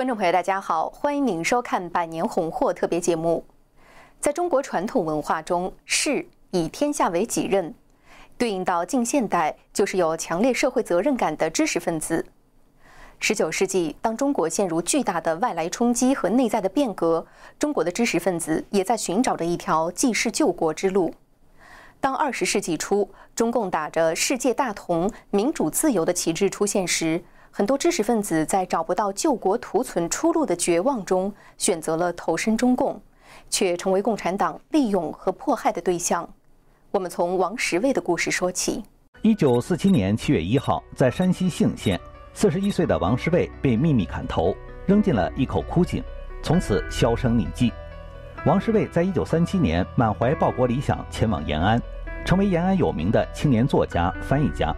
观众朋友，大家好，欢迎您收看《百年红货》特别节目。在中国传统文化中，士以天下为己任，对应到近现代，就是有强烈社会责任感的知识分子。十九世纪，当中国陷入巨大的外来冲击和内在的变革，中国的知识分子也在寻找着一条济世救国之路。当二十世纪初，中共打着世界大同、民主自由的旗帜出现时，很多知识分子在找不到救国图存出路的绝望中，选择了投身中共，却成为共产党利用和迫害的对象。我们从王石卫的故事说起。一九四七年七月一号，在山西兴县，四十一岁的王石卫被秘密砍头，扔进了一口枯井，从此销声匿迹。王石卫在一九三七年满怀报国理想，前往延安，成为延安有名的青年作家、翻译家。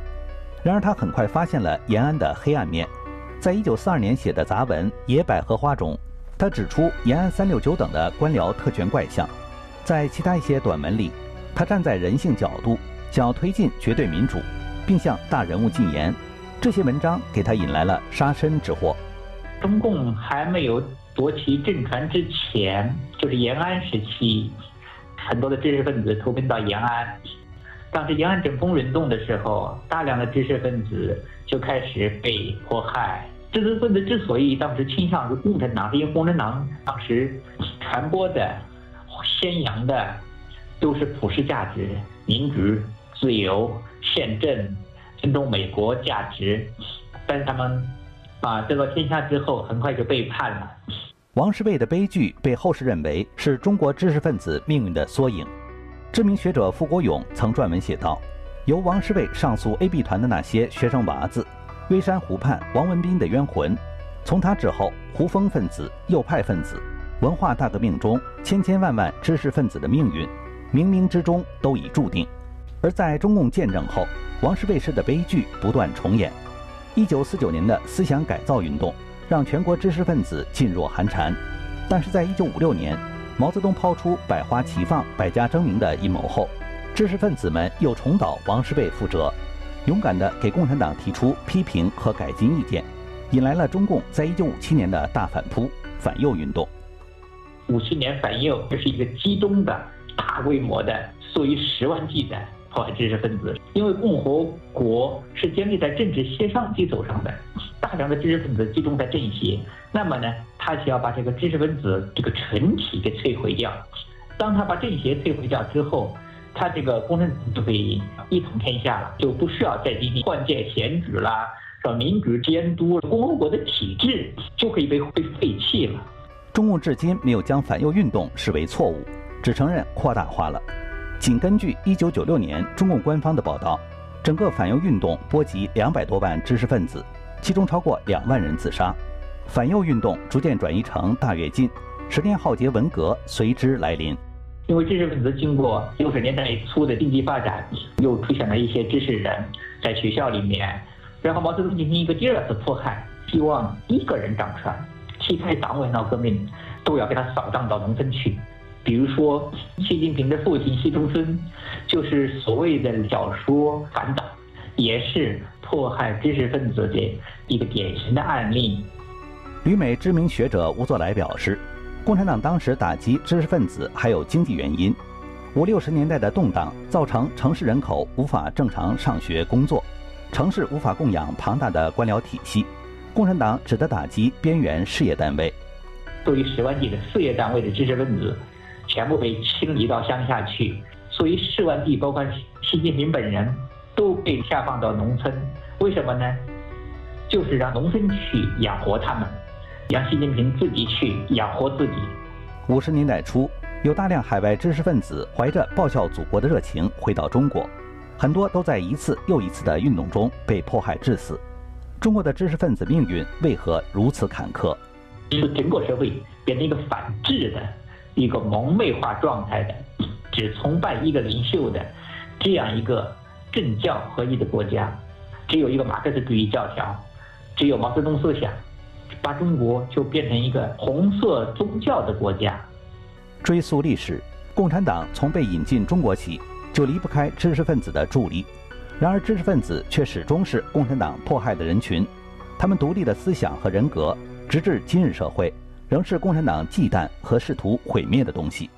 然而，他很快发现了延安的黑暗面。在一九四二年写的杂文《野百合花》中，他指出延安三六九等的官僚特权怪象。在其他一些短文里，他站在人性角度，想要推进绝对民主，并向大人物进言。这些文章给他引来了杀身之祸。中共还没有夺其政权之前，就是延安时期，很多的知识分子投奔到延安。当时延安整风运动的时候，大量的知识分子就开始被迫害。知识分子之所以当时倾向于共产党，是因为共产党当时传播的、宣扬的都是普世价值、民主、自由、宪政、尊重美国价值。但是他们啊得到天下之后，很快就背叛了。王石卫的悲剧被后世认为是中国知识分子命运的缩影。知名学者傅国勇曾撰文写道：“由王师卫上诉 A、B 团的那些学生娃子，微山湖畔王文斌的冤魂，从他之后，胡风分子、右派分子，文化大革命中千千万万知识分子的命运，冥冥之中都已注定。而在中共建政后，王师卫式的悲剧不断重演。一九四九年的思想改造运动，让全国知识分子噤若寒蝉，但是在一九五六年。”毛泽东抛出百花齐放、百家争鸣的阴谋后，知识分子们又重蹈王石卫覆辙，勇敢地给共产党提出批评和改进意见，引来了中共在一九五七年的大反扑、反右运动。五七年反右，这是一个集中的大规模的，数以十万计的迫害知识分子。因为共和国是建立在政治协商基础上的，大量的知识分子集中在政协，那么呢？他需要把这个知识分子这个群体给摧毁掉。当他把政协摧毁掉之后，他这个共产党就可以一统天下了，就不需要再进行换届选举啦，是吧？民主监督共和国的体制就可以被被废弃了。中共至今没有将反右运动视为错误，只承认扩大化了。仅根据1996年中共官方的报道，整个反右运动波及两百多万知识分子，其中超过两万人自杀。反右运动逐渐转移成大跃进，十年浩劫文革随之来临。因为知识分子经过六十年代初的经济发展，又出现了一些知识人在学校里面，然后毛泽东进行一个第二次迫害，希望一个人掌权，其他党委闹革命都要给他扫荡到农村去。比如说，习近平的父亲习仲勋，就是所谓的小说反党，也是迫害知识分子的一个典型的案例。旅美知名学者吴作来表示，共产党当时打击知识分子还有经济原因。五六十年代的动荡造成城市人口无法正常上学工作，城市无法供养庞大的官僚体系，共产党只得打击边缘事业单位。作为十万计的事业单位的知识分子，全部被清理到乡下去。所以十万计，包括习近平本人，都被下放到农村。为什么呢？就是让农村去养活他们。让习近平自己去养活自己。五十年代初，有大量海外知识分子怀着报效祖国的热情回到中国，很多都在一次又一次的运动中被迫害致死。中国的知识分子命运为何如此坎坷？是整个社会变成一个反智的、一个蒙昧化状态的、只崇拜一个领袖的这样一个政教合一的国家，只有一个马克思主义教条，只有毛泽东思想。把中国就变成一个红色宗教的国家。追溯历史，共产党从被引进中国起，就离不开知识分子的助力。然而，知识分子却始终是共产党迫害的人群。他们独立的思想和人格，直至今日社会，仍是共产党忌惮和试图毁灭的东西。